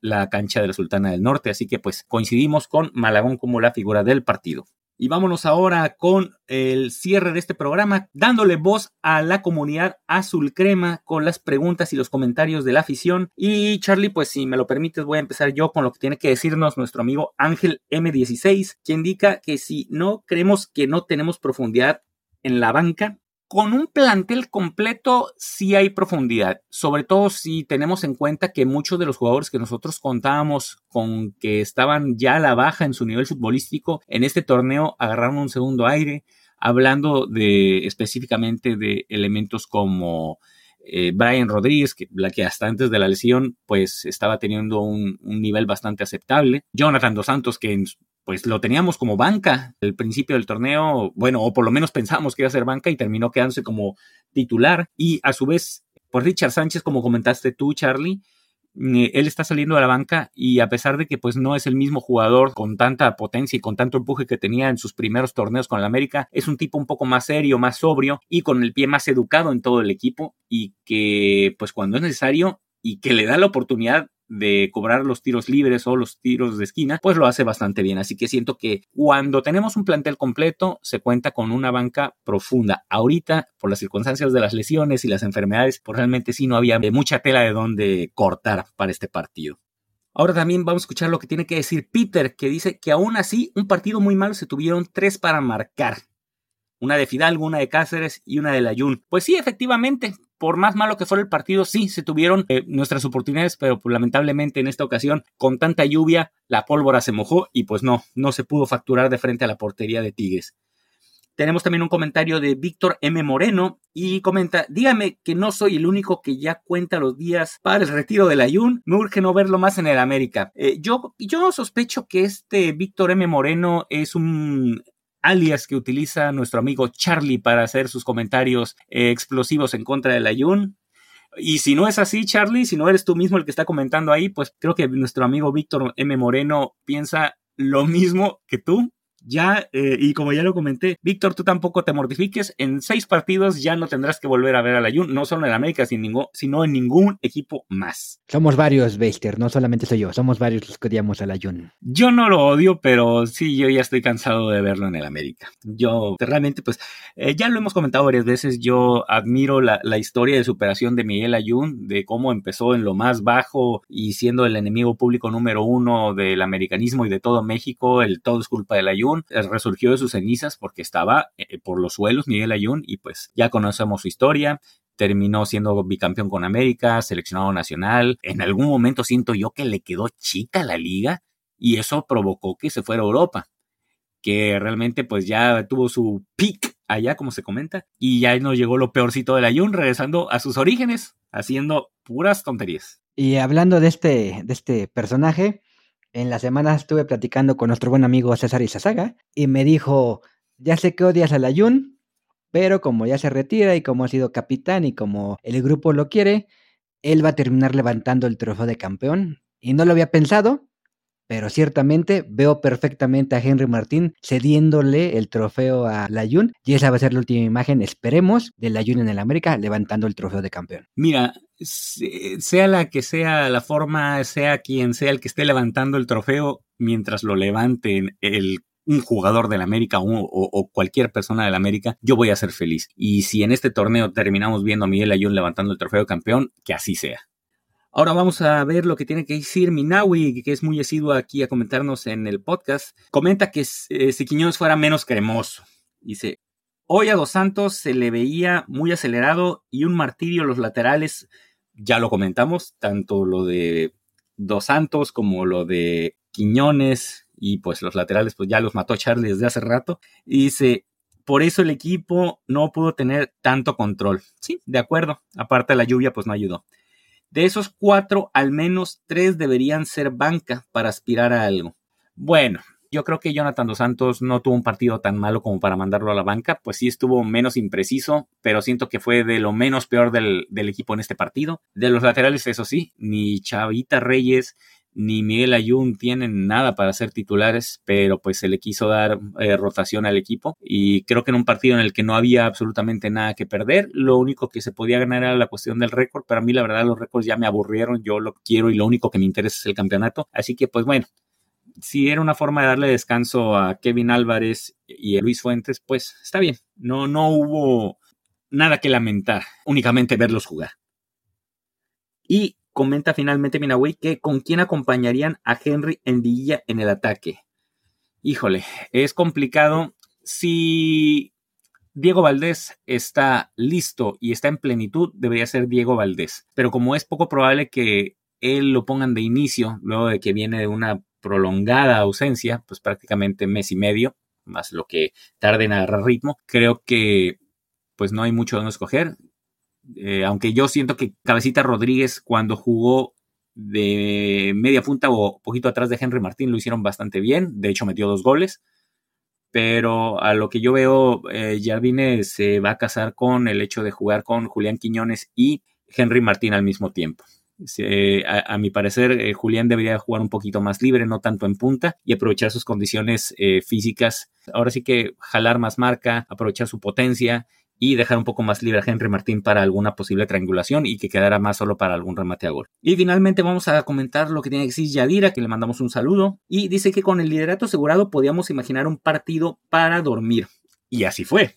la cancha de la Sultana del Norte. Así que pues coincidimos con Malagón como la figura del partido. Y vámonos ahora con el cierre de este programa, dándole voz a la comunidad azul crema con las preguntas y los comentarios de la afición. Y Charlie, pues si me lo permites, voy a empezar yo con lo que tiene que decirnos nuestro amigo Ángel M16, que indica que si no creemos que no tenemos profundidad en la banca, con un plantel completo sí hay profundidad, sobre todo si tenemos en cuenta que muchos de los jugadores que nosotros contábamos con que estaban ya a la baja en su nivel futbolístico, en este torneo agarraron un segundo aire, hablando de específicamente de elementos como eh, Brian Rodríguez, que, la que hasta antes de la lesión pues estaba teniendo un, nivel bastante aceptable, Jonathan Dos Santos que pues lo teníamos como banca al principio del torneo, bueno, o por lo menos pensamos que iba a ser banca y terminó quedándose como titular. Y a su vez, por Richard Sánchez, como comentaste tú, Charlie, él está saliendo de la banca y a pesar de que pues no es el mismo jugador con tanta potencia y con tanto empuje que tenía en sus primeros torneos con el América, es un tipo un poco más serio, más sobrio y con el pie más educado en todo el equipo y que pues cuando es necesario y que le da la oportunidad de cobrar los tiros libres o los tiros de esquina, pues lo hace bastante bien. Así que siento que cuando tenemos un plantel completo, se cuenta con una banca profunda. Ahorita, por las circunstancias de las lesiones y las enfermedades, pues realmente sí no había mucha tela de donde cortar para este partido. Ahora también vamos a escuchar lo que tiene que decir Peter, que dice que aún así un partido muy malo se tuvieron tres para marcar. Una de Fidalgo, una de Cáceres y una de Layún. Pues sí, efectivamente, por más malo que fuera el partido, sí, se tuvieron eh, nuestras oportunidades, pero pues, lamentablemente en esta ocasión, con tanta lluvia, la pólvora se mojó y pues no, no se pudo facturar de frente a la portería de Tigres. Tenemos también un comentario de Víctor M. Moreno y comenta, dígame que no soy el único que ya cuenta los días para el retiro del Ayun, me urge no verlo más en el América. Eh, yo, yo sospecho que este Víctor M. Moreno es un alias que utiliza nuestro amigo Charlie para hacer sus comentarios explosivos en contra del Ayun. Y si no es así, Charlie, si no eres tú mismo el que está comentando ahí, pues creo que nuestro amigo Víctor M. Moreno piensa lo mismo que tú ya, eh, y como ya lo comenté, Víctor, tú tampoco te mortifiques. En seis partidos ya no tendrás que volver a ver al Ayun, no solo en América, sino en ningún equipo más. Somos varios, Beister, no solamente soy yo, somos varios los que odiamos al Ayun. Yo no lo odio, pero sí, yo ya estoy cansado de verlo en el América. Yo realmente, pues, eh, ya lo hemos comentado varias veces, yo admiro la, la historia de superación de Miguel Ayun, de cómo empezó en lo más bajo y siendo el enemigo público número uno del americanismo y de todo México, el todo es culpa del Ayun eh, resurgió de sus cenizas porque estaba eh, por los suelos Miguel Ayun y pues ya conocemos su historia. Terminó siendo bicampeón con América, seleccionado nacional. En algún momento siento yo que le quedó chica la liga y eso provocó que se fuera a Europa, que realmente pues ya tuvo su pick allá, como se comenta, y ya nos llegó lo peorcito del Ayun, regresando a sus orígenes, haciendo puras tonterías. Y hablando de este, de este personaje, en la semana estuve platicando con nuestro buen amigo César Izazaga y me dijo, ya sé que odias al Ayun, pero como ya se retira y como ha sido capitán y como el grupo lo quiere, él va a terminar levantando el trofeo de campeón. Y no lo había pensado, pero ciertamente veo perfectamente a Henry Martín cediéndole el trofeo a Layun y esa va a ser la última imagen, esperemos, de Layun en el América levantando el trofeo de campeón. Mira, sea la que sea la forma, sea quien sea el que esté levantando el trofeo, mientras lo levanten un jugador del América o, o, cualquier persona del América, yo voy a ser feliz. Y si en este torneo terminamos viendo a Miguel Ayun levantando el trofeo de campeón, que así sea. Ahora vamos a ver lo que tiene que decir Minawi, que es muy asiduo aquí a comentarnos en el podcast. Comenta que eh, si Quiñones fuera menos cremoso. Dice, hoy a Dos Santos se le veía muy acelerado y un martirio los laterales, ya lo comentamos, tanto lo de Dos Santos como lo de Quiñones y pues los laterales pues ya los mató Charlie desde hace rato. Y dice, por eso el equipo no pudo tener tanto control. Sí, de acuerdo. Aparte la lluvia pues no ayudó. De esos cuatro, al menos tres deberían ser banca para aspirar a algo. Bueno, yo creo que Jonathan Dos Santos no tuvo un partido tan malo como para mandarlo a la banca, pues sí estuvo menos impreciso, pero siento que fue de lo menos peor del, del equipo en este partido. De los laterales, eso sí, ni Chavita Reyes ni Miguel Ayun tienen nada para ser titulares, pero pues se le quiso dar eh, rotación al equipo y creo que en un partido en el que no había absolutamente nada que perder, lo único que se podía ganar era la cuestión del récord, pero a mí la verdad los récords ya me aburrieron, yo lo quiero y lo único que me interesa es el campeonato, así que pues bueno, si era una forma de darle descanso a Kevin Álvarez y a Luis Fuentes, pues está bien, no, no hubo nada que lamentar, únicamente verlos jugar. Y comenta finalmente Minaway que con quién acompañarían a Henry en Villa en el ataque. Híjole, es complicado. Si Diego Valdés está listo y está en plenitud, debería ser Diego Valdés. Pero como es poco probable que él lo pongan de inicio, luego de que viene de una prolongada ausencia, pues prácticamente mes y medio, más lo que tarde en agarrar ritmo, creo que pues no hay mucho donde escoger. Eh, aunque yo siento que Cabecita Rodríguez cuando jugó de media punta o poquito atrás de Henry Martín lo hicieron bastante bien. De hecho, metió dos goles. Pero a lo que yo veo, eh, Jardine se va a casar con el hecho de jugar con Julián Quiñones y Henry Martín al mismo tiempo. a, mi parecer, eh, Julián debería jugar un poquito más libre, no tanto en punta, y aprovechar sus condiciones eh, físicas. Ahora sí que jalar más marca, aprovechar su potencia y dejar un poco más libre a Henry Martín para alguna posible triangulación y que quedara más solo para algún remate a gol. Y finalmente vamos a comentar lo que tiene que decir Yadira, que le mandamos un saludo, y dice que con el liderato asegurado podíamos imaginar un partido para dormir. Y así fue.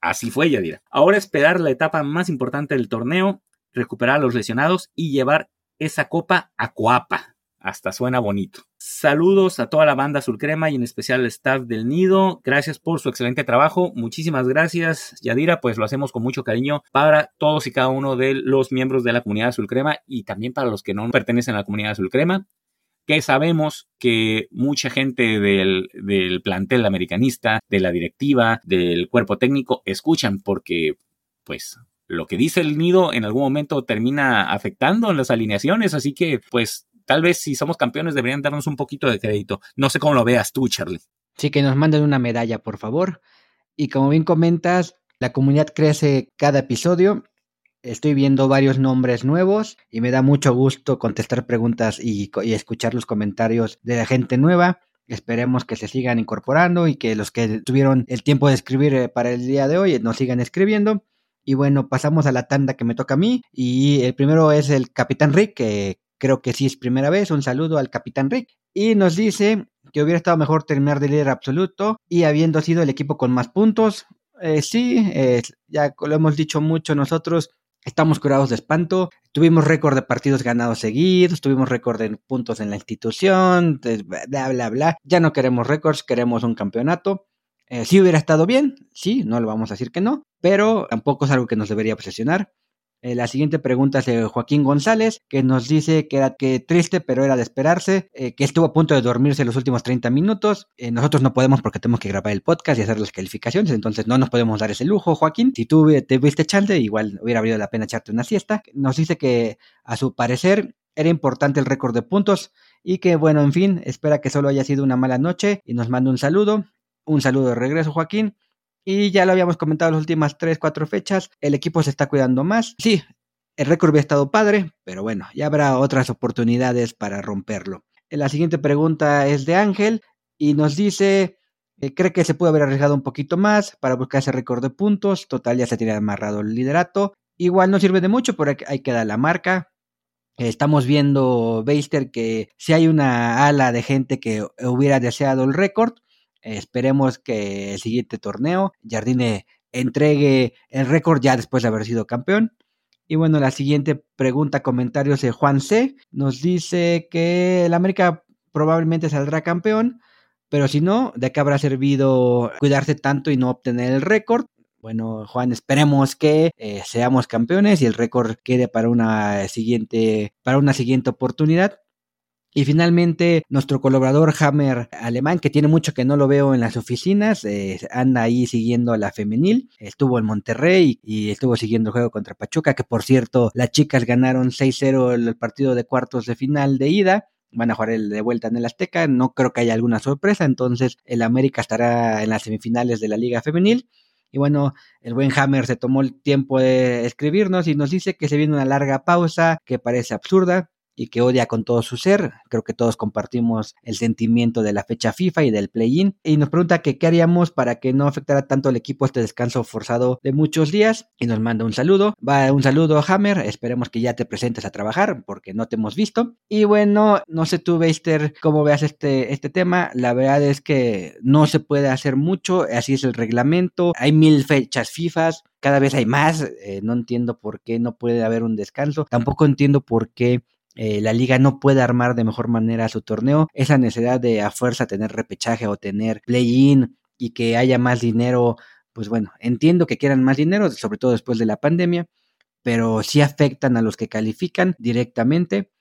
Así fue Yadira. Ahora esperar la etapa más importante del torneo, recuperar a los lesionados y llevar esa copa a Coapa. Hasta suena bonito. Saludos a toda la banda Crema y en especial al staff del Nido. Gracias por su excelente trabajo. Muchísimas gracias, Yadira. Pues lo hacemos con mucho cariño para todos y cada uno de los miembros de la comunidad Crema y también para los que no pertenecen a la comunidad Crema que sabemos que mucha gente del, del, plantel americanista, de la directiva, del cuerpo técnico, escuchan porque, pues, lo que dice el nido en algún momento termina afectando las alineaciones, así que, pues, tal vez si somos campeones deberían darnos un poquito de crédito. No sé cómo lo veas tú, Charlie. Sí, que nos manden una medalla, por favor. Y como bien comentas, la comunidad crece cada episodio. Estoy viendo varios nombres nuevos y me da mucho gusto contestar preguntas y, escuchar los comentarios de la gente nueva. Esperemos que se sigan incorporando y que los que tuvieron el tiempo de escribir eh, para el día de hoy nos sigan escribiendo. Y bueno, pasamos a la tanda que me toca a mí. Y el primero es el Capitán Rick, que creo que sí es primera vez. Un saludo al capitán Rick. Y nos dice que hubiera estado mejor terminar de líder absoluto y habiendo sido el equipo con más puntos. Eh, sí, ya lo hemos dicho mucho nosotros. Estamos curados de espanto. Tuvimos récord de partidos ganados seguidos, tuvimos récord de puntos en la institución, bla, bla, bla. Ya no queremos récords, queremos un campeonato. Eh, sí hubiera estado bien, sí, no lo vamos a decir que no, pero tampoco es algo que nos debería obsesionar. Eh, la siguiente pregunta es de Joaquín González, que nos dice que era que triste, pero era de esperarse, eh, que estuvo a punto de dormirse los últimos 30 minutos. Eh, nosotros no podemos porque tenemos que grabar el podcast y hacer las calificaciones, entonces no nos podemos dar ese lujo, Joaquín. Si tú te viste chance, igual hubiera valido la pena echarte una siesta. Nos dice que a su parecer era importante el récord de puntos y que, bueno, en fin, espera que solo haya sido una mala noche y nos manda un saludo. Un saludo de regreso, Joaquín. Y ya lo habíamos comentado las últimas 3, 4 fechas, el equipo se está cuidando más. Sí, el récord había estado padre, pero bueno, ya habrá otras oportunidades para romperlo. La siguiente pregunta es de Ángel y nos dice, eh, cree que se puede haber arriesgado un poquito más para buscar ese récord de puntos, total ya se tiene amarrado el liderato. Igual no sirve de mucho, porque ahí queda la marca. Estamos viendo, Beister, que si hay una ala de gente que hubiera deseado el récord, Esperemos que el siguiente torneo Jardine entregue el récord ya después de haber sido campeón. Y bueno, la siguiente pregunta, comentarios de Juan C. Nos dice que el América probablemente saldrá campeón, pero si no, ¿de qué habrá servido cuidarse tanto y no obtener el récord? Bueno, Juan, esperemos que eh, seamos campeones y el récord quede para una siguiente, para una siguiente oportunidad. Y finalmente, nuestro colaborador Hammer Alemán, que tiene mucho que no lo veo en las oficinas, eh, anda ahí siguiendo a la femenil. Estuvo en Monterrey y estuvo siguiendo el juego contra Pachuca, que por cierto, las chicas ganaron 6-0 el partido de cuartos de final de ida van a jugar el de vuelta en el Azteca, no creo que haya alguna sorpresa, entonces el América estará en las semifinales de la Liga Femenil. Y bueno, el buen Hammer se tomó el tiempo de escribirnos y nos dice que se viene una larga pausa que parece absurda, y que odia con todo su ser. Creo que todos compartimos el sentimiento de la fecha FIFA y del play-in. Y nos pregunta que qué haríamos para que no afectara tanto al equipo este descanso forzado de muchos días. Y nos manda un saludo. Va un saludo, Hammer. Esperemos que ya te presentes a trabajar porque no te hemos visto. Y bueno, no sé tú, Beister, cómo veas este, este tema. La verdad es que no se puede hacer mucho. Así es el reglamento. Hay mil fechas FIFA cada vez hay más, eh, no entiendo por qué no puede haber un descanso, tampoco entiendo por qué eh, la liga no puede armar de mejor manera su torneo, esa necesidad de a fuerza tener repechaje o tener play-in y que haya más dinero, pues bueno, entiendo que quieran más dinero, sobre todo después de la pandemia, pero sí afectan a los que califican directamente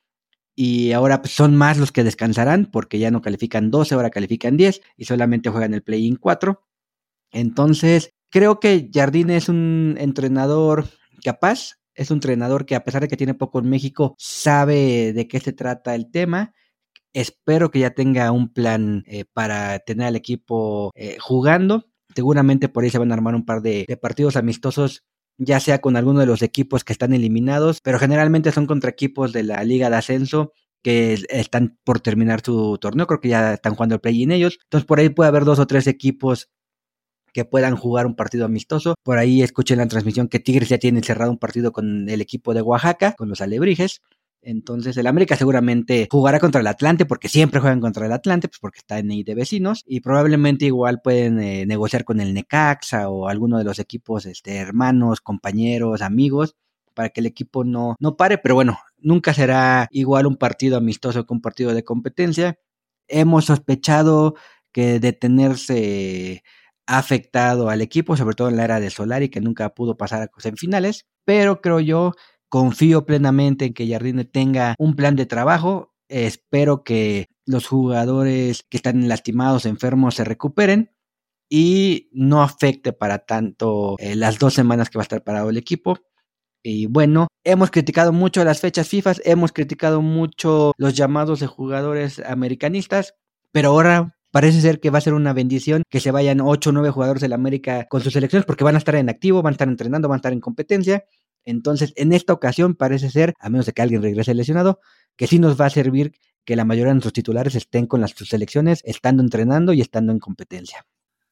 y ahora pues, son más los que descansarán porque ya no califican 12, ahora califican 10 y solamente juegan el play-in 4. Entonces, creo que Jardine es un entrenador capaz, Es un entrenador que a pesar de que tiene poco en México, sabe de qué se trata el tema. Espero que ya tenga un plan eh, para tener al equipo eh, jugando. Seguramente por ahí se van a armar un par de, de partidos amistosos ya sea con alguno de los equipos que están eliminados, pero generalmente son contra equipos de la Liga de Ascenso que están por terminar su torneo, creo que ya están jugando el play-in ellos, entonces por ahí puede haber dos o tres equipos que puedan jugar un partido amistoso. Por ahí escuché en la transmisión que Tigres ya tiene cerrado un partido con el equipo de Oaxaca, con los Alebrijes. Entonces el América seguramente jugará contra el Atlante porque siempre juegan contra el Atlante, pues porque está en ahí de vecinos y probablemente igual pueden eh, negociar con el Necaxa o alguno de los equipos este, hermanos, compañeros, amigos para que el equipo no, no pare, pero bueno, nunca será igual un partido amistoso que un partido de competencia. Hemos sospechado que detenerse ha afectado al equipo, sobre todo en la era de Solari, que nunca pudo pasar a semifinales, pero creo yo Confío plenamente en que Jardine tenga un plan de trabajo. Espero que los jugadores que están lastimados, enfermos, se recuperen y no afecte para tanto eh, las dos semanas que va a estar parado el equipo. Y bueno, hemos criticado mucho las fechas FIFA, hemos criticado mucho los llamados de jugadores americanistas, pero ahora parece ser que va a ser una bendición que se vayan 8 o 9 jugadores de la América con sus selecciones porque van a estar en activo, van a estar entrenando, van a estar en competencia entonces, en esta ocasión parece ser, a menos de que alguien regrese lesionado, que sí nos va a servir que la mayoría de nuestros titulares estén con las selecciones, estando entrenando y estando en competencia.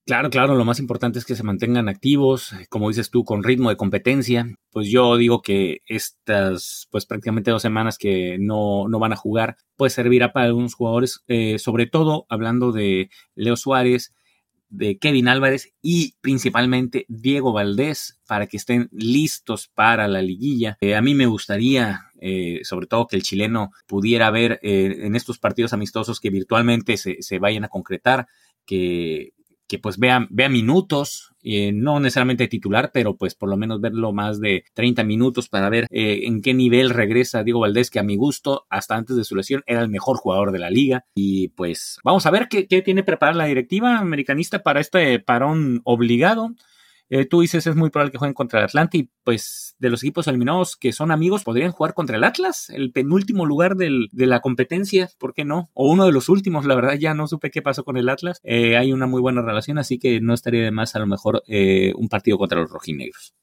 Claro, claro, lo más importante es que se mantengan activos, como dices tú, con ritmo de competencia. Pues yo digo que estas, pues prácticamente dos semanas que no, no van a jugar, pues servirá para algunos jugadores, eh, sobre todo hablando de Leo Suárez, de Kevin Álvarez y principalmente Diego Valdés para que estén listos para la liguilla. Eh, a mí me gustaría, eh, sobre todo, que el chileno pudiera ver eh, en estos partidos amistosos que virtualmente se, se vayan a concretar, que que pues vea, vea minutos, eh, no necesariamente titular, pero pues por lo menos verlo más de 30 minutos para ver eh, en qué nivel regresa Diego Valdés, que a mi gusto, hasta antes de su lesión, era el mejor jugador de la liga. Y pues vamos a ver qué, qué tiene preparada la directiva americanista para este parón obligado. Eh, tú dices es muy probable que jueguen contra el Atlante y pues de los equipos eliminados que son amigos podrían jugar contra el Atlas, el penúltimo lugar de la competencia, ¿por qué no? O uno de los últimos, la verdad ya no supe qué pasó con el Atlas. Eh, hay una muy buena relación, así que no estaría de más a lo mejor eh, un partido contra los rojinegros.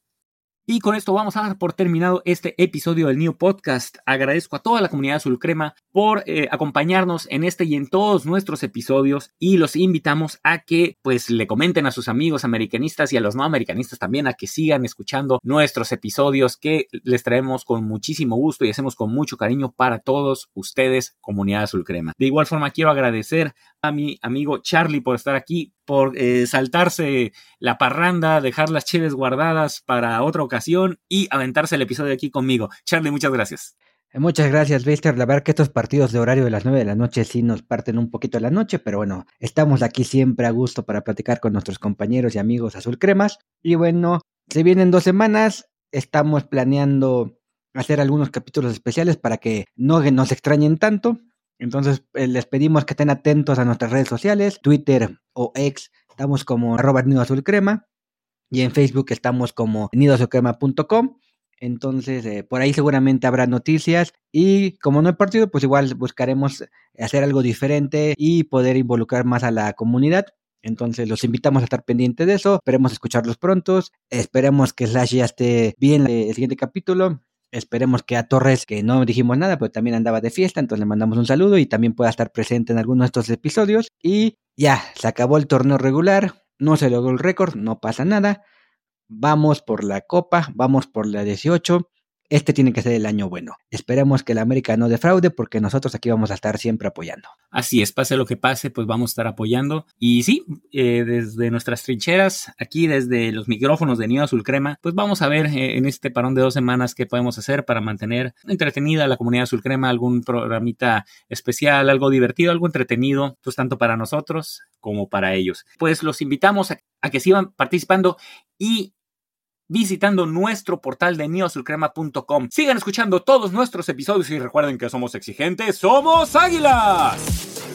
Y con esto vamos a dar por terminado este episodio del New Podcast. Agradezco a toda la comunidad Azul Crema por eh, acompañarnos en este y en todos nuestros episodios y los invitamos a que pues le comenten a sus amigos americanistas y a los no americanistas también a que sigan escuchando nuestros episodios que les traemos con muchísimo gusto y hacemos con mucho cariño para todos ustedes, comunidad Azul Crema. De igual forma quiero agradecer a mi amigo Charlie por estar aquí, por eh, saltarse la parranda, dejar las chives guardadas para otra ocasión y aventarse el episodio aquí conmigo. Charlie, muchas gracias. Eh, muchas gracias, Víctor. La verdad que estos partidos de horario de las 9 de la noche sí nos parten un poquito la noche, pero bueno, estamos aquí siempre a gusto para platicar con nuestros compañeros y amigos azul cremas. Y bueno, se vienen dos semanas, estamos planeando hacer algunos capítulos especiales para que no nos extrañen tanto. Entonces eh, les pedimos que estén atentos a nuestras redes sociales, Twitter o X, estamos como arroba nido azul crema y en Facebook estamos como nidoazulcrema.com. Entonces, eh, por ahí seguramente habrá noticias y como no hay partido, pues igual buscaremos hacer algo diferente y poder involucrar más a la comunidad. Entonces los invitamos a estar pendientes de eso. Esperemos escucharlos pronto. Esperemos que Slash ya esté bien el siguiente capítulo. Esperemos que a Torres, que no dijimos nada, pero también andaba de fiesta, entonces le mandamos un saludo y también pueda estar presente en alguno de estos episodios. Y ya, se acabó el torneo regular, no se logró el récord, no pasa nada. Vamos por la copa, vamos por la 18 este tiene que ser el año bueno. Esperemos que la América no defraude porque nosotros aquí vamos a estar siempre apoyando. Así es, pase lo que pase, pues vamos a estar apoyando. Y sí, eh, desde nuestras trincheras, aquí desde los micrófonos de Nido Azul Crema, pues vamos a ver eh, en este parón de dos semanas qué podemos hacer para mantener entretenida la comunidad Azul Crema, algún programita especial, algo divertido, algo entretenido, pues tanto para nosotros como para ellos. Pues los invitamos a, a que sigan participando y visitando nuestro portal de neosulcrema.com. Sigan escuchando todos nuestros episodios y recuerden que somos exigentes, somos águilas.